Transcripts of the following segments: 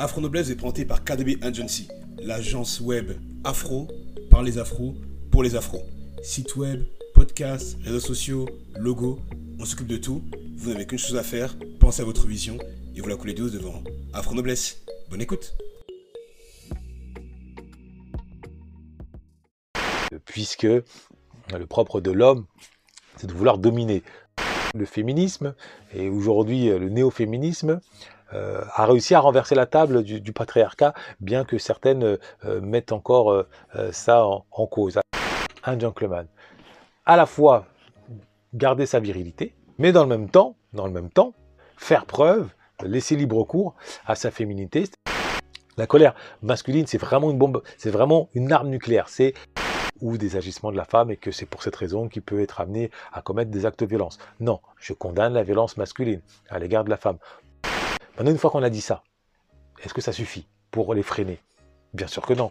Afro Noblesse est présenté par KDB Agency, l'agence web afro par les afros pour les afros. Site web, podcast, réseaux sociaux, logo, on s'occupe de tout. Vous n'avez qu'une chose à faire, pensez à votre vision et vous la coulez douce devant Afro Noblesse. Bonne écoute. Puisque le propre de l'homme, c'est de vouloir dominer. Le féminisme et aujourd'hui le néo-féminisme euh, a réussi à renverser la table du, patriarcat, bien que certaines euh, mettent encore euh, ça en, cause. Un gentleman, à la fois garder sa virilité, mais dans le même temps, dans le même temps, faire preuve, laisser libre cours à sa féminité. La colère masculine, c'est vraiment une bombe, c'est vraiment une arme nucléaire. C'est ou des agissements de la femme et que c'est pour cette raison qu'il peut être amené à commettre des actes de violence. Non, je condamne la violence masculine à l'égard de la femme. Maintenant, une fois qu'on a dit ça, est-ce que ça suffit pour les freiner? Bien sûr que non.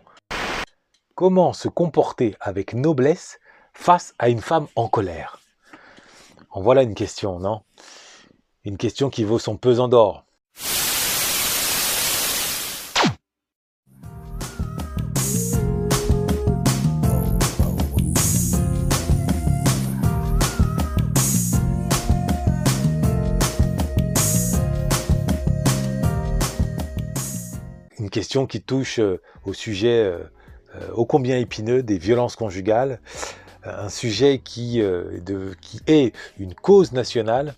Comment se comporter avec noblesse face à une femme en colère? En voilà une question, non? Une question qui vaut son pesant d'or. Question qui touche euh, au sujet euh, euh, ô combien épineux des violences conjugales, un sujet qui, qui est une cause nationale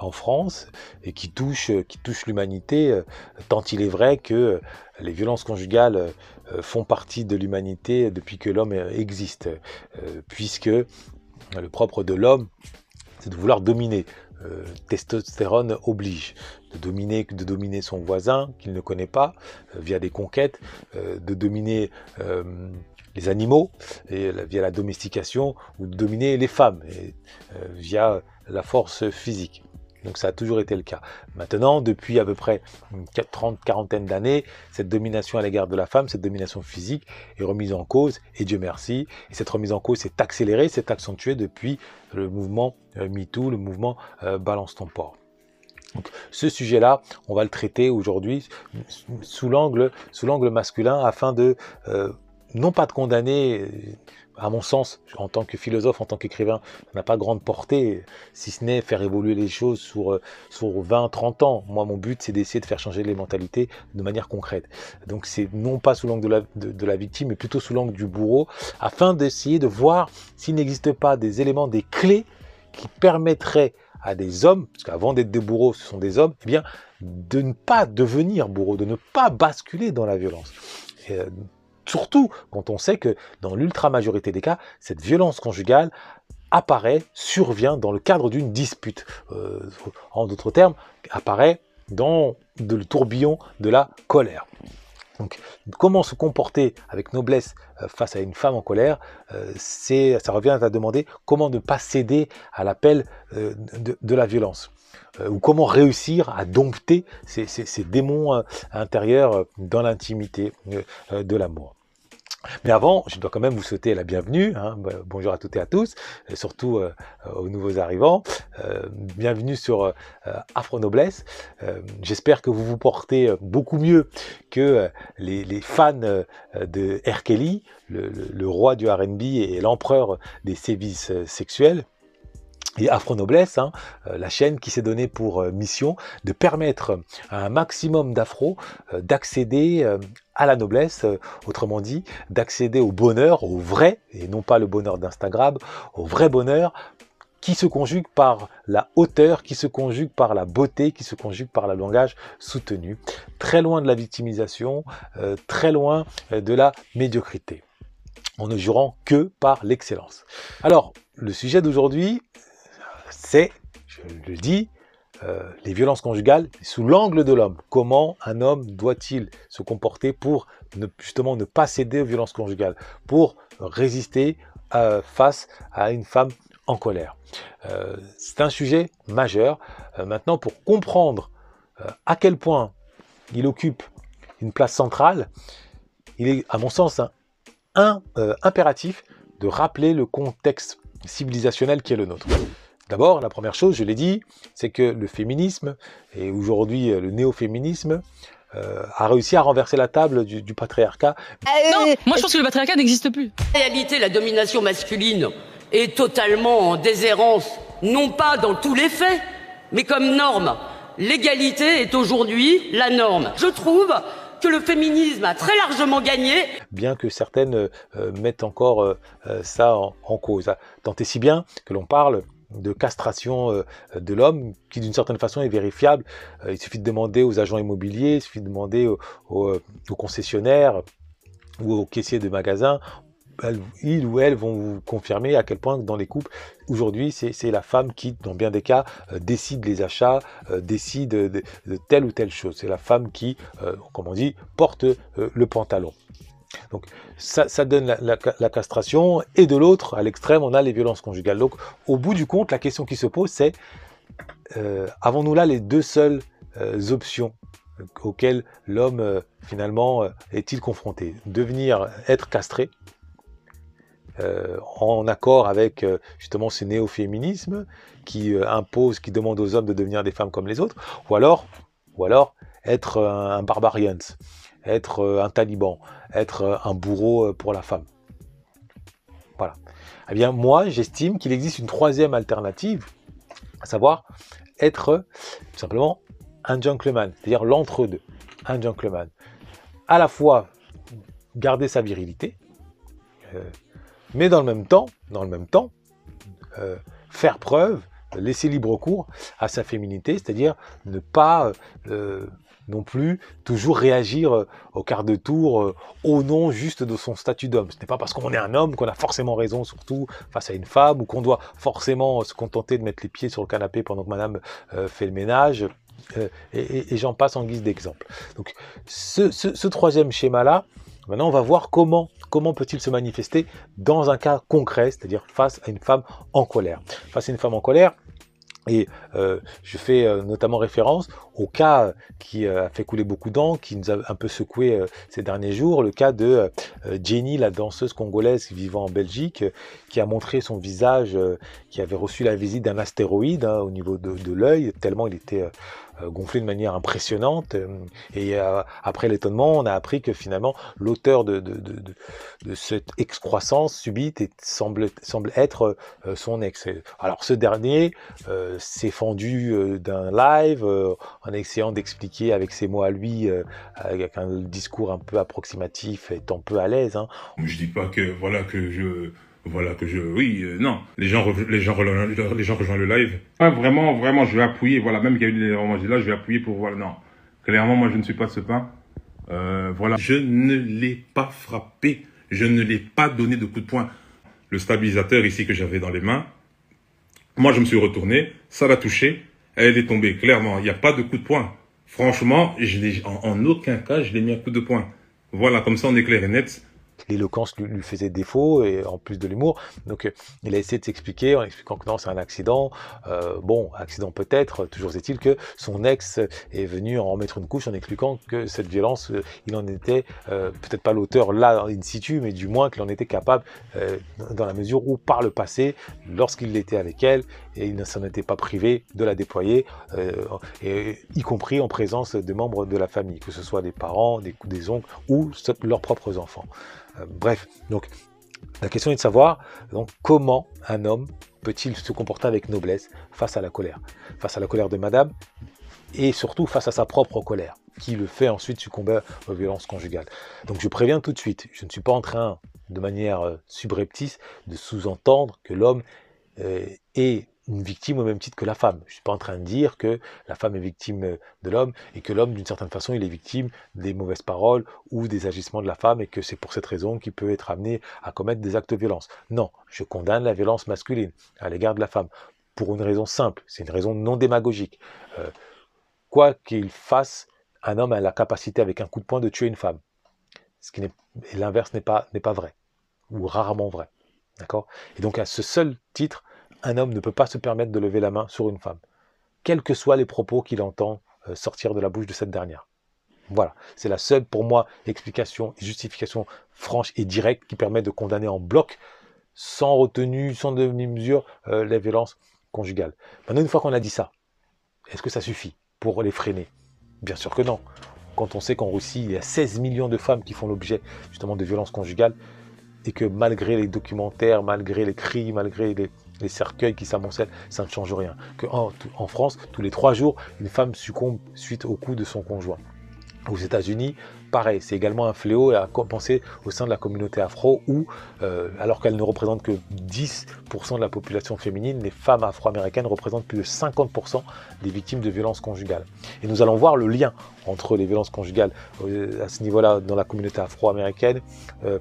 en France et qui touche, qui touche l'humanité, tant il est vrai que les violences conjugales font partie de l'humanité depuis que l'homme existe, puisque le propre de l'homme, c'est de vouloir dominer. Euh, testostérone oblige de dominer, de dominer son voisin qu'il ne connaît pas euh, via des conquêtes, euh, de dominer les animaux via la domestication ou de dominer les femmes via la force physique. Donc ça a toujours été le cas. Maintenant, depuis à peu près une 30, quarantaine d'années, cette domination à l'égard de la femme, cette domination physique est remise en cause, et Dieu merci. Et cette remise en cause s'est accélérée, s'est accentuée depuis le mouvement euh, MeToo, le mouvement euh, Balance ton port. Donc, ce sujet-là, on va le traiter aujourd'hui sous l'angle masculin afin de euh, non pas de condamner à mon sens, en tant que philosophe, en tant qu'écrivain, n'a pas grande portée, si ce n'est faire évoluer les choses sur, euh, sur 20, 30 ans. Moi, mon but, c'est d'essayer de faire changer les mentalités de manière concrète. Donc, c'est non pas sous l'angle de la, victime, mais plutôt sous l'angle du bourreau, afin d'essayer de voir s'il n'existe pas des éléments, des clés qui permettraient à des hommes, parce qu'avant d'être des bourreaux, ce sont des hommes, eh de ne pas devenir bourreaux, de ne pas basculer dans la violence. Euh, Surtout quand on sait que dans l'ultra-majorité des cas, cette violence conjugale apparaît, survient dans le cadre d'une dispute. Euh, en d'autres termes, apparaît dans le tourbillon de la colère. Donc, comment se comporter avec noblesse euh, face à une femme en colère, euh, ça revient à demander comment ne pas céder à l'appel de, la violence. Ou comment réussir à dompter ces, démons intérieurs dans l'intimité de l'amour. Mais avant, je dois quand même vous souhaiter la bienvenue. Hein. Bonjour à toutes et à tous, et surtout euh, aux nouveaux arrivants. Euh, bienvenue sur euh, Afro Noblesse. J'espère que vous vous portez beaucoup mieux que les, fans de R. Kelly, le roi du RB et l'empereur des sévices sexuels et Afro Noblesse, hein, euh, la chaîne qui s'est donnée pour euh, mission de permettre à un maximum d'afro euh, d'accéder à la noblesse, autrement dit, d'accéder au bonheur, au vrai, et non pas le bonheur d'Instagram, au vrai bonheur qui se conjugue par la hauteur, qui se conjugue par la beauté, qui se conjugue par le langage soutenu, très loin de la victimisation, très loin de la médiocrité, en ne jurant que par l'excellence. Alors, le sujet d'aujourd'hui, c'est, je le dis, euh, les violences conjugales sous l'angle de l'homme. Comment un homme doit-il se comporter pour ne, justement ne pas céder aux violences conjugales, pour résister euh, face à une femme en colère? Euh, c'est un sujet majeur. maintenant, pour comprendre à quel point il occupe une place centrale, il est, à mon sens, un, impératif de rappeler le contexte civilisationnel qui est le nôtre. D'abord, la première chose, je l'ai dit, c'est que le féminisme, et aujourd'hui euh, le néo-féminisme, a réussi à renverser la table du, du patriarcat. Non, moi je pense que le patriarcat n'existe plus. En réalité, la domination masculine est totalement en déshérence, non pas dans tous les faits, mais comme norme. L'égalité est aujourd'hui la norme. Je trouve que le féminisme a très largement gagné. Bien que certaines euh, mettent encore euh, euh, ça en, en, cause. Tant et si bien que l'on parle de castration euh, de l'homme qui d'une certaine façon est vérifiable. Euh, il suffit de demander aux agents immobiliers, il suffit de demander aux, aux, concessionnaires ou aux caissiers de magasins ils ou elles vont vous confirmer à quel point dans les couples, aujourd'hui, c'est la femme qui, dans bien des cas, euh, décide les achats, euh, décide de, telle ou telle chose. C'est la femme qui, euh, comme on dit, porte euh, le pantalon. Donc ça, donne la, castration, et de l'autre, à l'extrême, on a les violences conjugales. Donc au bout du compte, la question qui se pose, c'est euh, avons-nous là les deux seules options auxquelles l'homme finalement est-il confronté? Devenir, être castré, euh, en accord avec euh, justement ce néo-féminisme qui euh, impose, qui demande aux hommes de devenir des femmes comme les autres, ou alors, ou alors être un, un barbarian, être un taliban, être un bourreau pour la femme. Voilà. Eh bien, moi, j'estime qu'il existe une troisième alternative, à savoir être simplement un gentleman, c'est-à-dire l'entre-deux, un gentleman. À la fois garder sa virilité, euh, mais dans le même temps, dans le même temps, euh, faire preuve, laisser libre cours à sa féminité, c'est-à-dire ne pas euh, non plus toujours réagir euh, au quart de tour euh, au nom juste de son statut d'homme. Ce n'est pas parce qu'on est un homme qu'on a forcément raison, surtout face à une femme, ou qu'on doit forcément se contenter de mettre les pieds sur le canapé pendant que madame euh, fait le ménage. Euh, et, j'en passe en guise d'exemple. Donc ce, ce, ce troisième schéma-là, Maintenant, on va voir comment, comment peut-il se manifester dans un cas concret, c'est-à-dire face à une femme en colère. Face à une femme en colère, et euh, je fais euh, notamment référence au cas qui euh, a fait couler beaucoup d'encre, qui nous a un peu secoué ces derniers jours, le cas de Jenny, la danseuse congolaise vivant en Belgique, qui a montré son visage, qui avait reçu la visite d'un astéroïde hein, au niveau de, de l'œil, tellement il était gonflé de manière impressionnante. Et après l'étonnement, on a appris que finalement l'auteur de, de, de, cette excroissance subite semble, semble être son ex. Alors ce dernier s'est fendu d'un live en essayant d'expliquer avec ses mots à lui, avec un discours un peu approximatif, étant peu à l'aise. Hein. Je dis pas que voilà que je voilà que je oui euh, non. Les gens les gens rejoignent le live. Ah, vraiment vraiment je vais appuyer voilà même qu'il y a eu des là je vais appuyer pour voilà non. Clairement moi je ne suis pas de ce pain. Euh, voilà. Je ne l'ai pas frappé. Je ne l'ai pas donné de coup de poing. Le stabilisateur ici que j'avais dans les mains moi je me suis retourné. Ça l'a touché. Elle est tombée. Clairement il n'y a pas de coup de poing. Franchement je en, en aucun cas je l'ai mis un coup de poing. Voilà comme ça on est clair et net l'éloquence lui, faisait défaut et en plus de l'humour. Donc euh, il a essayé de s'expliquer en expliquant que non, c'est un accident. Euh, bon, accident peut-être. Toujours est-il que son ex est venu en mettre une couche en expliquant que cette violence, euh, il en était peut-être pas l'auteur là in situ, mais du moins qu'il en était capable dans la mesure où par le passé, lorsqu'il était avec elle, et il ne s'en était pas privé de la déployer, y compris en présence des membres de la famille, que ce soit des parents, des, des oncles ou leurs propres enfants. Euh, bref, donc la question est de savoir comment un homme peut-il se comporter avec noblesse face à la colère, face à la colère de madame et surtout face à sa propre colère qui le fait ensuite succomber aux violences conjugales. Donc je préviens tout de suite, je ne suis pas en train de manière euh, subreptice de sous-entendre que l'homme euh, est une victime au même titre que la femme. Je ne suis pas en train de dire que la femme est victime de l'homme et que l'homme, d'une certaine façon, il est victime des mauvaises paroles ou des agissements de la femme et que c'est pour cette raison qu'il peut être amené à commettre des actes de violence. Non, je condamne la violence masculine à l'égard de la femme pour une raison simple, c'est une raison non démagogique. Euh, quoi qu'il fasse, un homme a la capacité avec un coup de poing de tuer une femme. Ce qui l'inverse n'est pas, n'est pas vrai, ou rarement vrai. D'accord? Et donc à ce seul titre, un homme ne peut pas se permettre de lever la main sur une femme, quels que soient les propos qu'il entend euh, sortir de la bouche de cette dernière. Voilà, c'est la seule pour moi explication et justification franche et directe qui permet de condamner en bloc, sans retenue, sans demi-mesure, euh, les violences conjugales. Maintenant, une fois qu'on a dit ça, est-ce que ça suffit pour les freiner? Bien sûr que non. quand on sait qu'en Russie, il y a 16 millions de femmes qui font l'objet justement de violences conjugales, et que malgré les documentaires, malgré les cris, malgré les, cercueils qui s'amoncellent, ça ne change rien. En, France, tous les trois jours, une femme succombe suite au coup de son conjoint. Aux États-Unis, pareil, c'est également un fléau à penser au sein de la communauté afro où, euh, alors qu'elle ne représente que 10% de la population féminine, les femmes afro-américaines représentent plus de 50% des victimes de violences conjugales. Et nous allons voir le lien entre les violences conjugales euh, à ce niveau-là dans la communauté afro-américaine. Euh,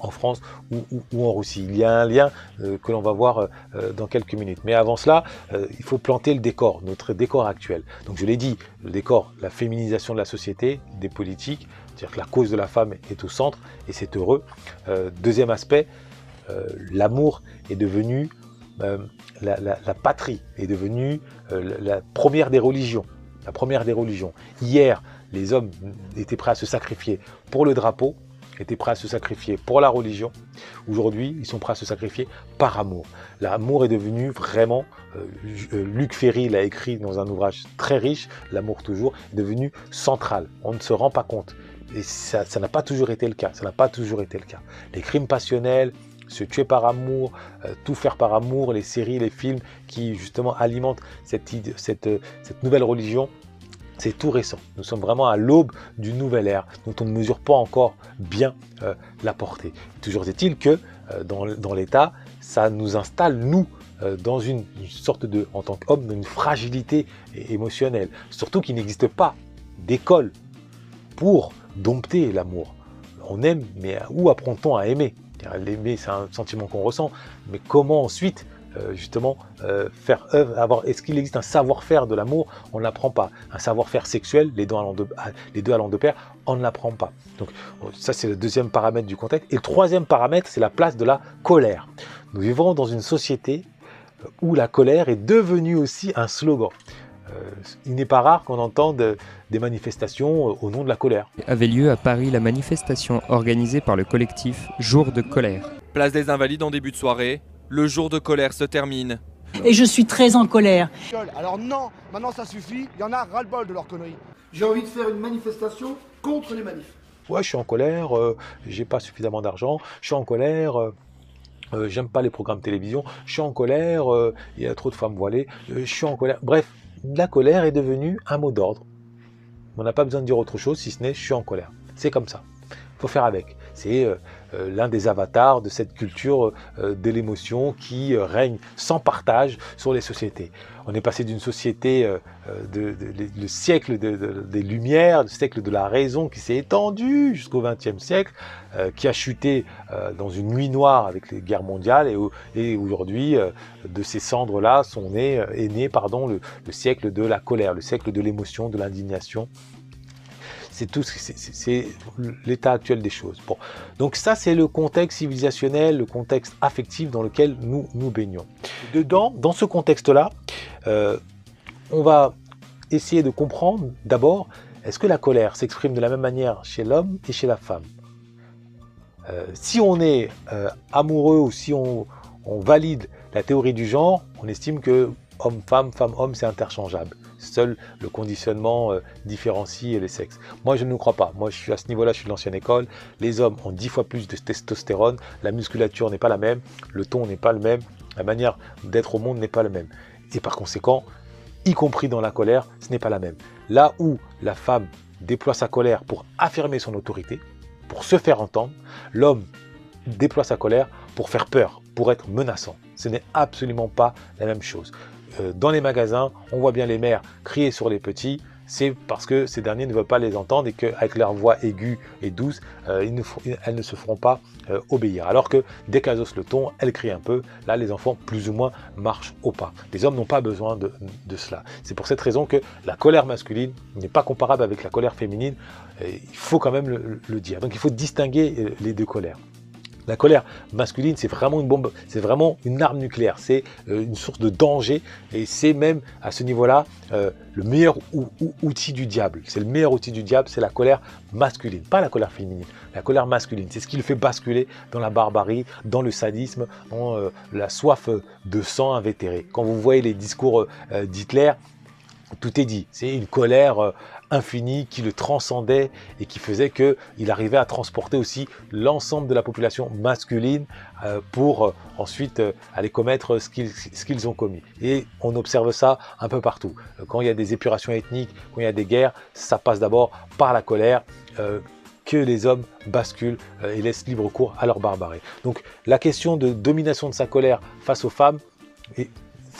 en France ou, en Russie. Il y a un lien euh, que l'on va voir euh, euh, dans quelques minutes. Mais avant cela, il faut planter le décor, notre décor actuel. Donc je l'ai dit, le décor, la féminisation de la société, des politiques, c'est-à-dire que la cause de la femme est au centre et c'est heureux. deuxième aspect, l'amour est devenu, la, la, patrie est devenue la première des religions. La première des religions. Hier, les hommes étaient prêts à se sacrifier pour le drapeau, étaient prêts à se sacrifier pour la religion. Aujourd'hui, ils sont prêts à se sacrifier par amour. L'amour est devenu vraiment, euh, euh, Luc Ferry l'a écrit dans un ouvrage très riche, L'amour toujours, est devenu central. On ne se rend pas compte. Et ça n'a pas toujours été le cas. Ça n'a pas toujours été le cas. Les crimes passionnels, se tuer par amour, euh, tout faire par amour, les séries, les films qui justement alimentent cette, nouvelle religion, c'est tout récent. Nous sommes vraiment à l'aube d'une nouvelle ère dont on ne mesure pas encore bien euh, la portée. Toujours est-il que euh, dans, l'État, ça nous installe, nous, euh, dans une, sorte de, en tant qu'homme, d'une fragilité émotionnelle. Surtout qu'il n'existe pas d'école pour dompter l'amour. On aime, mais où apprend-on à aimer? L'aimer, c'est un sentiment qu'on ressent, mais comment ensuite euh, justement euh, faire œuvre, avoir. Est-ce qu'il existe un savoir-faire de l'amour? On ne l'apprend pas. Un savoir-faire sexuel, les deux allant de, les deux allant de pair, on ne l'apprend pas. Donc ça c'est le deuxième paramètre du contexte. Et le troisième paramètre, c'est la place de la colère. Nous vivons dans une société euh, où la colère est devenue aussi un slogan. il n'est pas rare qu'on entende des manifestations au nom de la colère. Avait lieu à Paris la manifestation organisée par le collectif Jour de colère. Place des Invalides en début de soirée, le jour de colère se termine. Et je suis très en colère. Alors non, maintenant ça suffit, il y en a ras-le-bol de leur conneries. J'ai envie de faire une manifestation contre les manifs. Ouais, je suis en colère, euh, j'ai pas suffisamment d'argent, je suis en colère, euh, euh, j'aime pas les programmes de télévision, je suis en colère, il y a trop de femmes voilées, je suis en colère. Bref, la colère est devenue un mot d'ordre. On n'a pas besoin de dire autre chose si ce n'est je suis en colère. C'est comme ça. Il faut faire avec. C'est euh, l'un des avatars de cette culture euh, de l'émotion qui euh, règne sans partage sur les sociétés. On est passé d'une société de, le siècle des Lumières, le siècle de la raison qui s'est étendu jusqu'au XXe siècle, qui a chuté dans une nuit noire avec les guerres mondiales et, aujourd'hui de ces cendres-là sont nés, est né le siècle de la colère, le siècle de l'émotion, de l'indignation c'est tout, c'est l'état actuel des choses. Bon, donc ça c'est le contexte civilisationnel, le contexte affectif dans lequel nous nous baignons. Dedans, dans ce contexte-là, euh, on va essayer de comprendre d'abord est-ce que la colère s'exprime de la même manière chez l'homme et chez la femme? Euh, si on est euh, amoureux ou si on, on valide la théorie du genre, on estime que homme-femme, femme-homme, c'est interchangeable. Seul le conditionnement euh, différencie les sexes. Moi, je ne crois pas. Moi, je suis à ce niveau-là, je suis de l'ancienne école. Les hommes ont dix fois plus de testostérone. La musculature n'est pas la même. Le ton n'est pas le même. La manière d'être au monde n'est pas la même. Et par conséquent, y compris dans la colère, ce n'est pas la même. Là où la femme déploie sa colère pour affirmer son autorité, pour se faire entendre, l'homme déploie sa colère pour faire peur, pour être menaçant. Ce n'est absolument pas la même chose. Euh, dans les magasins, on voit bien les mères crier sur les petits, c'est parce que ces derniers ne veulent pas les entendre et qu'avec leur voix aiguë et douce, euh, elles ne se feront pas euh, obéir. Alors que dès qu'elles osent le ton, elles crient un peu. Là, les enfants, plus ou moins, marchent au pas. Les hommes n'ont pas besoin de, cela. C'est pour cette raison que la colère masculine n'est pas comparable avec la colère féminine. il faut quand même le dire. Donc il faut distinguer les deux colères. La colère masculine, c'est vraiment une bombe, c'est vraiment une arme nucléaire, c'est euh, une source de danger et c'est même à ce niveau-là euh, le meilleur outil du diable. C'est le meilleur outil du diable, c'est la colère masculine, pas la colère féminine. La colère masculine, c'est ce qui le fait basculer dans la barbarie, dans le sadisme, dans euh, la soif de sang invétéré. Quand vous voyez les discours d'Hitler, tout est dit. C'est une colère infini qui le transcendait et qui faisait qu'il arrivait à transporter aussi l'ensemble de la population masculine euh, pour euh, ensuite euh, aller commettre ce qu'ils ont commis. Et on observe ça un peu partout. Quand il y a des épurations ethniques, quand il y a des guerres, ça passe d'abord par la colère. que les hommes basculent et laissent libre cours à leur barbarie. Donc la question de domination de sa colère face aux femmes,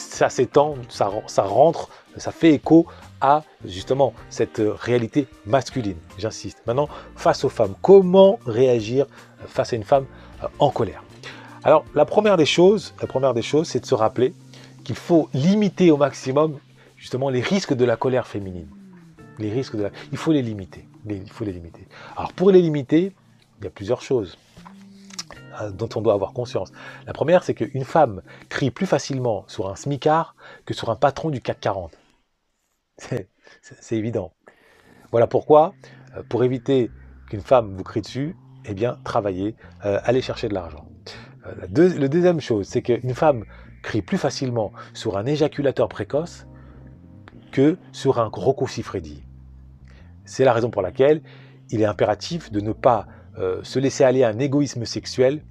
ça s'étend, ça, rentre, ça fait écho à justement cette réalité masculine, j'insiste. Maintenant, face aux femmes, comment réagir face à une femme euh, en colère? Alors, la première des choses, la première des choses, c'est de se rappeler qu'il faut limiter au maximum justement les risques de la colère féminine. Les risques de la... Il faut les limiter. Il faut les limiter. Alors, pour les limiter, il y a plusieurs choses euh, dont on doit avoir conscience. La première, c'est qu'une femme crie plus facilement sur un smicard que sur un patron du CAC 40. C'est évident. Voilà pourquoi, euh, pour éviter qu'une femme vous crie dessus, eh bien, travaillez, euh, allez chercher de l'argent. Euh, la, deuxième chose, c'est qu'une femme crie plus facilement sur un éjaculateur précoce que sur un rococifrédie. C'est la raison pour laquelle il est impératif de ne pas se laisser aller à un égoïsme sexuel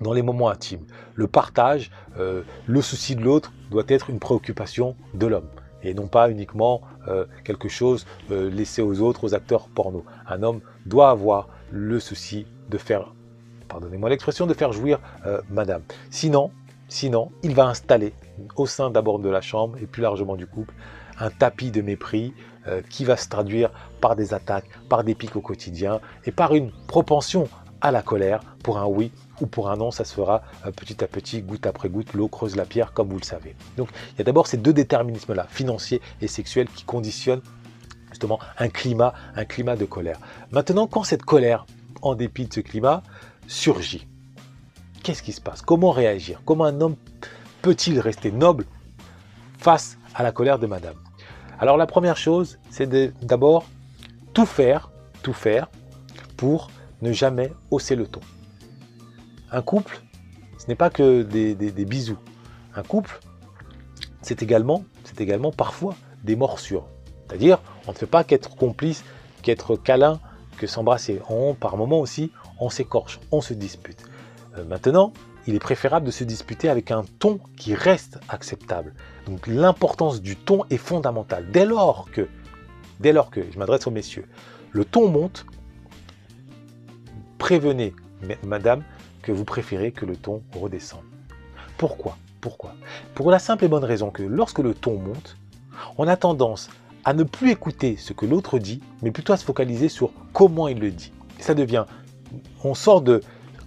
dans les moments intimes. Le partage, le souci de l'autre doit être une préoccupation de l'homme et non pas uniquement euh, quelque chose euh, laissé aux autres, aux acteurs porno. Un homme doit avoir le souci de faire, pardonnez-moi l'expression, de faire jouir euh, madame. Sinon, sinon, il va installer au sein d'abord de la chambre et plus largement du couple un tapis de mépris qui va se traduire par des attaques, par des pics au quotidien et par une propension à la colère pour un oui ou pour un non, ça se fera euh, petit à petit, goutte après goutte, l'eau creuse la pierre, comme vous le savez. Donc il y a d'abord ces deux déterminismes-là, financier et sexuel, qui conditionnent justement un climat, un climat de colère. Maintenant, quand cette colère, en dépit de ce climat, surgit, qu'est-ce qui se passe? Comment réagir? Comment un homme peut-il rester noble face à la colère de madame? Alors la première chose, c'est d'abord tout faire, tout faire pour ne jamais hausser le ton. Un couple, ce n'est pas que des, bisous. Un couple, c'est également, parfois des morsures. C'est-à-dire, on ne fait pas qu'être complice, qu'être câlin, que s'embrasser. On, par moment aussi, on s'écorche, on se dispute. Euh, maintenant, il est préférable de se disputer avec un ton qui reste acceptable. Donc l'importance du ton est fondamentale. Dès lors que, dès lors que, je m'adresse aux messieurs, le ton monte, prévenez madame que vous préférez que le ton redescende. Pourquoi? Pourquoi? Pour la simple et bonne raison que lorsque le ton monte, on a tendance à ne plus écouter ce que l'autre dit, mais plutôt à se focaliser sur comment il le dit. ça devient, on sort de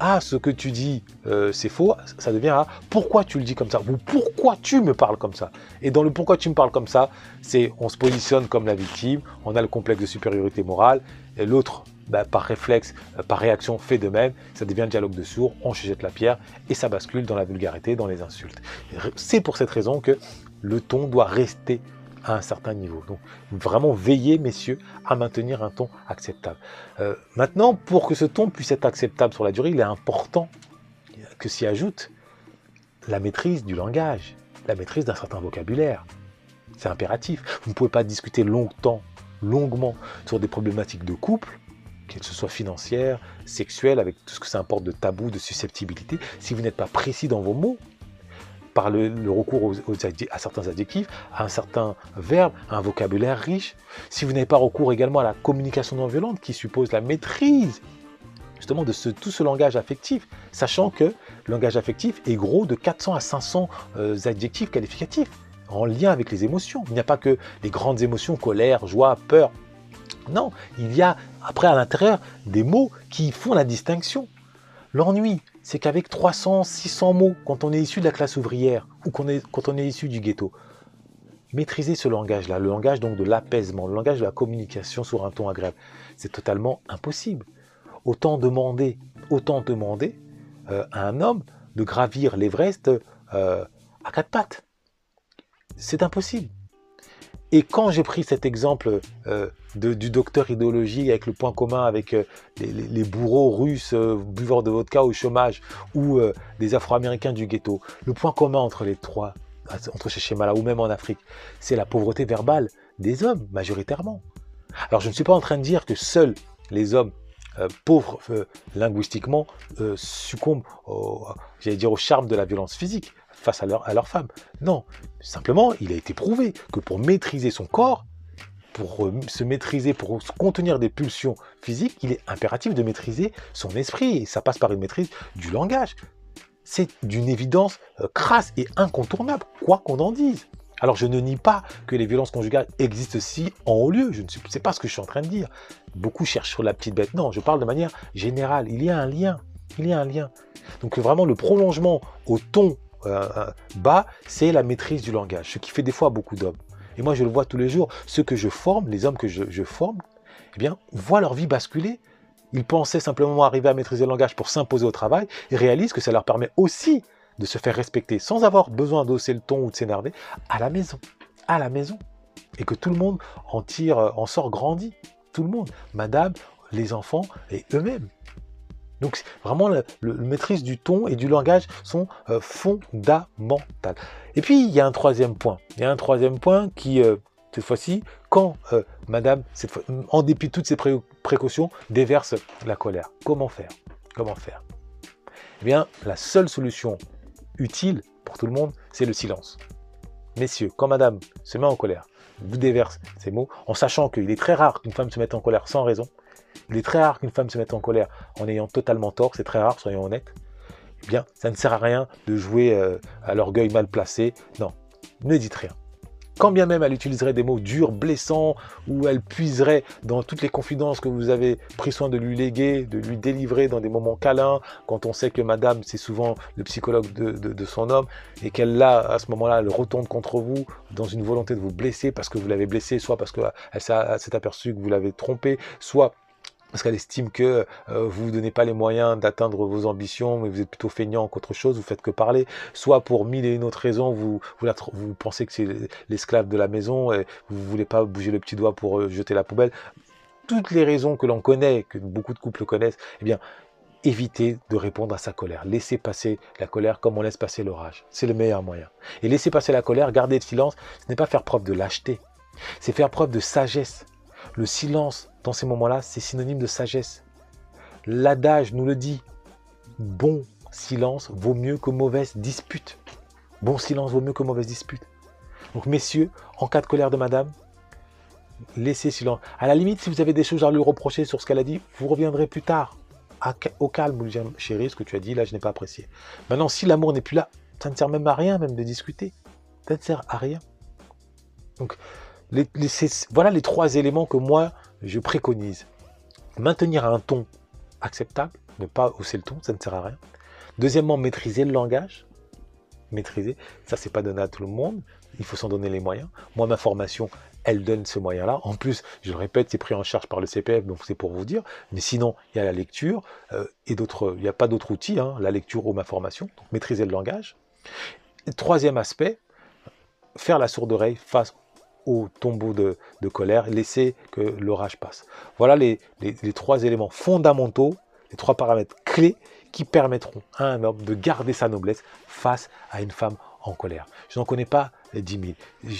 ah ce que tu dis euh, c'est faux, ça devient ah pourquoi tu le dis comme ça? ou pourquoi tu me parles comme ça? Et dans le pourquoi tu me parles comme ça, c'est on se positionne comme la victime, on a le complexe de supériorité morale et l'autre bah, par réflexe, euh, par réaction, fait de même, ça devient un dialogue de sourds, on jette la pierre et ça bascule dans la vulgarité, dans les insultes. C'est pour cette raison que le ton doit rester à un certain niveau. Donc vraiment veillez, messieurs, à maintenir un ton acceptable. Euh, maintenant, pour que ce ton puisse être acceptable sur la durée, il est important que s'y ajoute la maîtrise du langage, la maîtrise d'un certain vocabulaire. C'est impératif. Vous ne pouvez pas discuter longtemps, longuement sur des problématiques de couple que ce soit financière, sexuelle, avec tout ce que ça importe de tabou, de susceptibilité, si vous n'êtes pas précis dans vos mots, par le, recours à certains adjectifs, à un certain verbe, à un vocabulaire riche, si vous n'avez pas recours également à la communication non violente qui suppose la maîtrise justement de tout ce langage affectif, sachant que le langage affectif est gros de 400 à 500 euh, adjectifs qualificatifs en lien avec les émotions. Il n'y a pas que les grandes émotions, colère, joie, peur, non, il y a après à l'intérieur des mots qui font la distinction. L'ennui, c'est qu'avec 300, 600 mots, quand on est issu de la classe ouvrière ou quand on est issu du ghetto, maîtriser ce langage-là, le langage donc de l'apaisement, le langage de la communication sur un ton agréable, c'est totalement impossible. Autant demander, autant demander euh, à un homme de gravir l'Everest euh, à quatre pattes. C'est impossible. Et quand j'ai pris cet exemple euh, du docteur idéologie avec le point commun avec euh, les, bourreaux russes euh, buveurs de vodka au chômage ou des Afro-Américains du ghetto, le point commun entre les trois, entre ces schémas-là ou même en Afrique, c'est la pauvreté verbale des hommes majoritairement. Alors je ne suis pas en train de dire que seuls les hommes euh, pauvres euh, linguistiquement euh, succombent, dire, au charme de la violence physique face à leur, femme. Non, simplement, il a été prouvé que pour maîtriser son corps, pour se maîtriser, pour contenir des pulsions physiques, il est impératif de maîtriser son esprit. Et ça passe par une maîtrise du langage. C'est d'une évidence crasse et incontournable, quoi qu'on en dise. Alors je ne nie pas que les violences conjugales existent aussi en haut lieu, je ne sais pas ce que je suis en train de dire. Beaucoup cherchent sur la petite bête. Non, je parle de manière générale. Il y a un lien. Il y a un lien. Donc vraiment le prolongement au ton euh, euh, bas, c'est la maîtrise du langage, ce qui fait des fois beaucoup d'hommes. Et moi je le vois tous les jours, ceux que je forme, les hommes que je, forme, eh bien, voient leur vie basculer. Ils pensaient simplement arriver à maîtriser le langage pour s'imposer au travail et réalisent que ça leur permet aussi de se faire respecter sans avoir besoin d'hausser le ton ou de s'énerver à la maison. À la maison. Et que tout le monde en tire, euh, en sort grandi. Tout le monde. Madame, les enfants et eux-mêmes. Donc vraiment, la, maîtrise du ton et du langage sont euh, fondamentales. Et puis, il y a un troisième point. Il y a un troisième point qui, euh, cette fois-ci, quand Madame, en dépit de toutes ces précautions, déverse la colère. Comment faire? Comment faire? Eh bien, la seule solution utile pour tout le monde, c'est le silence. Messieurs, quand madame se met en colère, vous déverse ces mots, en sachant qu'il est très rare qu'une femme se mette en colère sans raison, il est très rare qu'une femme se mette en colère en ayant totalement tort, c'est très rare, soyons honnêtes, eh bien, ça ne sert à rien de jouer euh, à l'orgueil mal placé. Non, ne dites rien quand bien même elle utiliserait des mots durs, blessants, ou elle puiserait dans toutes les confidences que vous avez pris soin de lui léguer, de lui délivrer dans des moments câlins, quand on sait que madame, c'est souvent le psychologue de, son homme, et qu'elle, là, à ce moment-là, elle retourne contre vous dans une volonté de vous blesser parce que vous l'avez blessé, soit parce qu'elle s'est aperçue que vous l'avez trompé, soit parce qu'elle estime que euh, vous ne donnez pas les moyens d'atteindre vos ambitions, mais vous êtes plutôt feignant qu'autre chose, vous faites que parler, soit pour mille et une autres raisons, vous, pensez que c'est l'esclave de la maison et vous ne voulez pas bouger le petit doigt pour euh, jeter la poubelle. Toutes les raisons que l'on connaît, que beaucoup de couples connaissent, eh bien, évitez de répondre à sa colère. Laissez passer la colère comme on laisse passer l'orage. C'est le meilleur moyen. Et laisser passer la colère, garder le silence, ce n'est pas faire preuve de lâcheté, c'est faire preuve de sagesse. Le silence, dans ces moments-là, c'est synonyme de sagesse. L'adage nous le dit. Bon silence vaut mieux que mauvaise dispute. Bon silence vaut mieux que mauvaise dispute. Donc, messieurs, en cas de colère de madame, laissez silence. À la limite, si vous avez des choses à lui reprocher sur ce qu'elle a dit, vous reviendrez plus tard. au calme, chérie, ce que tu as dit, là, je n'ai pas apprécié. Maintenant, si l'amour n'est plus là, ça ne sert même à rien, même de discuter. Ça ne sert à rien. Donc, voilà les trois éléments que moi, je préconise. Maintenir un ton acceptable, ne pas hausser le ton, ça ne sert à rien. Deuxièmement, maîtriser le langage. Maîtriser, ça c'est pas donné à tout le monde, il faut s'en donner les moyens. Moi, ma formation, elle donne ce moyen-là. En plus, je le répète, c'est pris en charge par le CPF, donc c'est pour vous dire. Mais sinon, il y a la lecture euh, et d'autres. Il n'y a pas d'autres outils, hein, la lecture ou ma formation. Maîtriser le langage. troisième aspect, faire la sourde oreille face au tombeau de, colère, laisser que l'orage passe. Voilà les, trois éléments fondamentaux, les trois paramètres clés qui permettront à un homme de garder sa noblesse face à une femme en colère. Je n'en connais pas les 10 000.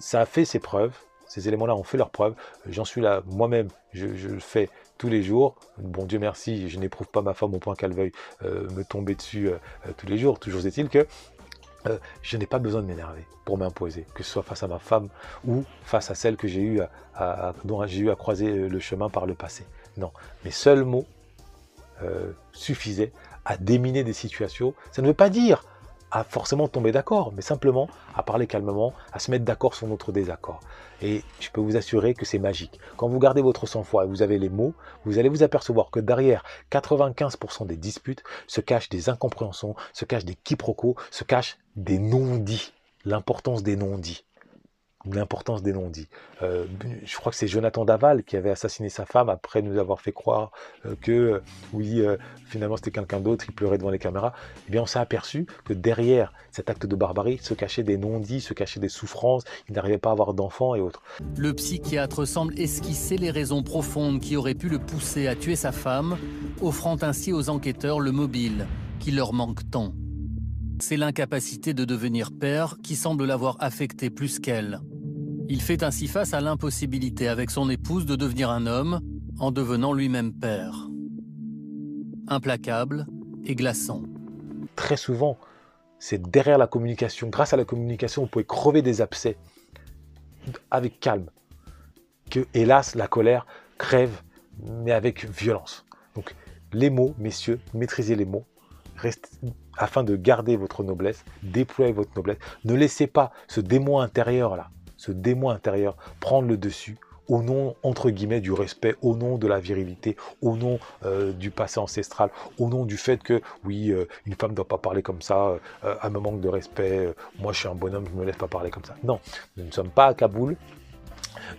Ça a fait ses preuves, ces éléments-là ont fait leurs preuves. J'en suis là moi-même, je, le fais tous les jours. Bon Dieu merci, je n'éprouve pas ma femme au point qu'elle veuille euh, me tomber dessus euh, tous les jours. Toujours est-il que euh, je n'ai pas besoin de m'énerver pour m'imposer, que ce soit face à ma femme ou face à celle que j'ai eu dont j'ai eu à croiser le chemin par le passé. Non, mes seuls mots euh, suffisaient à déminer des situations. Ça ne veut pas dire à forcément tomber d'accord, mais simplement à parler calmement, à se mettre d'accord sur notre désaccord. Et je peux vous assurer que c'est magique. Quand vous gardez votre sang-froid et vous avez les mots, vous allez vous apercevoir que derrière 95% des disputes se cachent des incompréhensions, se cachent des quiproquos, se cachent des non-dits. L'importance des non-dits l'importance des non-dits. Euh, je crois que c'est Jonathan Daval qui avait assassiné sa femme après nous avoir fait croire euh, que, euh, oui, finalement c'était quelqu'un d'autre, il pleurait devant les caméras. Eh bien, on s'est aperçu que derrière cet acte de barbarie se cachaient des non-dits, se cachaient des souffrances, il n'arrivait pas à avoir d'enfants et autres. Le psychiatre semble esquisser les raisons profondes qui auraient pu le pousser à tuer sa femme, offrant ainsi aux enquêteurs le mobile qui leur manque tant. C'est l'incapacité de devenir père qui semble l'avoir affecté plus qu'elle. Il fait ainsi face à l'impossibilité avec son épouse de devenir un homme en devenant lui-même père. Implacable et glaçant. Très souvent, c'est derrière la communication, grâce à la communication, vous pouvez crever des abcès avec calme. Que, hélas, la colère crève, mais avec violence. Donc, les mots, messieurs, maîtrisez les mots, afin de garder votre noblesse, déployer votre noblesse. Ne laissez pas ce démon intérieur là, ce démon intérieur prendre le dessus au nom, entre guillemets, du respect, au nom de la virilité, au nom euh, du passé ancestral, au nom du fait que, oui, euh, une femme ne doit pas parler comme ça, euh, à me manque de respect, moi je suis un bonhomme, je ne me laisse pas parler comme ça. Non, nous ne sommes pas à Kaboul,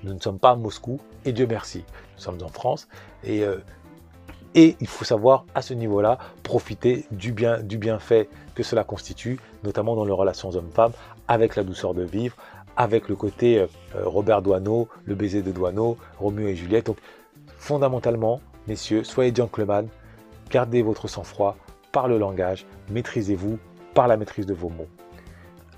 nous ne sommes pas à Moscou, et Dieu merci, nous sommes en France, et et il faut savoir, à ce niveau-là, profiter du, bien, du bienfait que cela constitue, notamment dans les relations hommes-femmes, avec la douceur de vivre, avec le côté euh, Robert Doisneau, le baiser de Doisneau, Roméo et Juliette. Donc, fondamentalement, messieurs, soyez gentlemen, gardez votre sang-froid par le langage, maîtrisez-vous par la maîtrise de vos mots.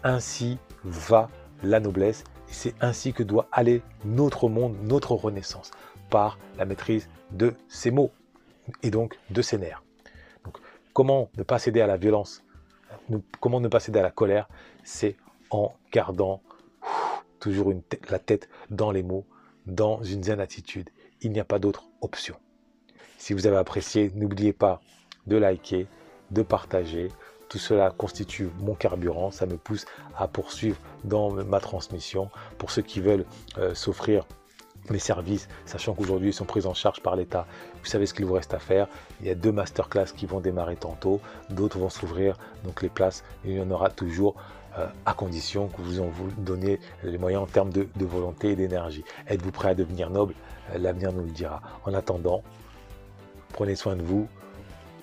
Ainsi va la noblesse, et c'est ainsi que doit aller notre monde, notre renaissance, par la maîtrise de ces mots et donc de ses nerfs. Donc, comment ne pas céder à la violence Comment ne pas céder à la colère? C'est en gardant toujours la tête dans les mots, dans une zen attitude. Il n'y a pas d'autre option. Si vous avez apprécié, n'oubliez pas de liker, de partager. Tout cela constitue mon carburant, ça me pousse à poursuivre dans ma transmission. Pour ceux qui veulent euh, s'offrir mes services, sachant qu'aujourd'hui ils sont pris en charge par l'État. Vous savez ce qu'il vous reste à faire. Il y a deux masterclass qui vont démarrer tantôt, d'autres vont s'ouvrir, donc les places, il y en aura toujours euh, à condition que vous en vous donniez les moyens en termes de, volonté et d'énergie. Êtes-vous prêt à devenir noble? Euh, L'avenir nous le dira. En attendant, prenez soin de vous.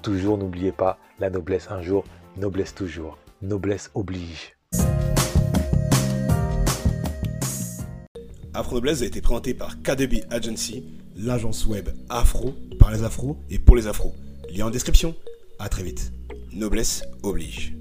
Toujours n'oubliez pas, la noblesse un jour, noblesse toujours. Noblesse oblige. Afro Noblesse a été présenté par KDB Agency, l'agence web afro par les afros et pour les afros. Lien en description. À très vite. Noblesse oblige.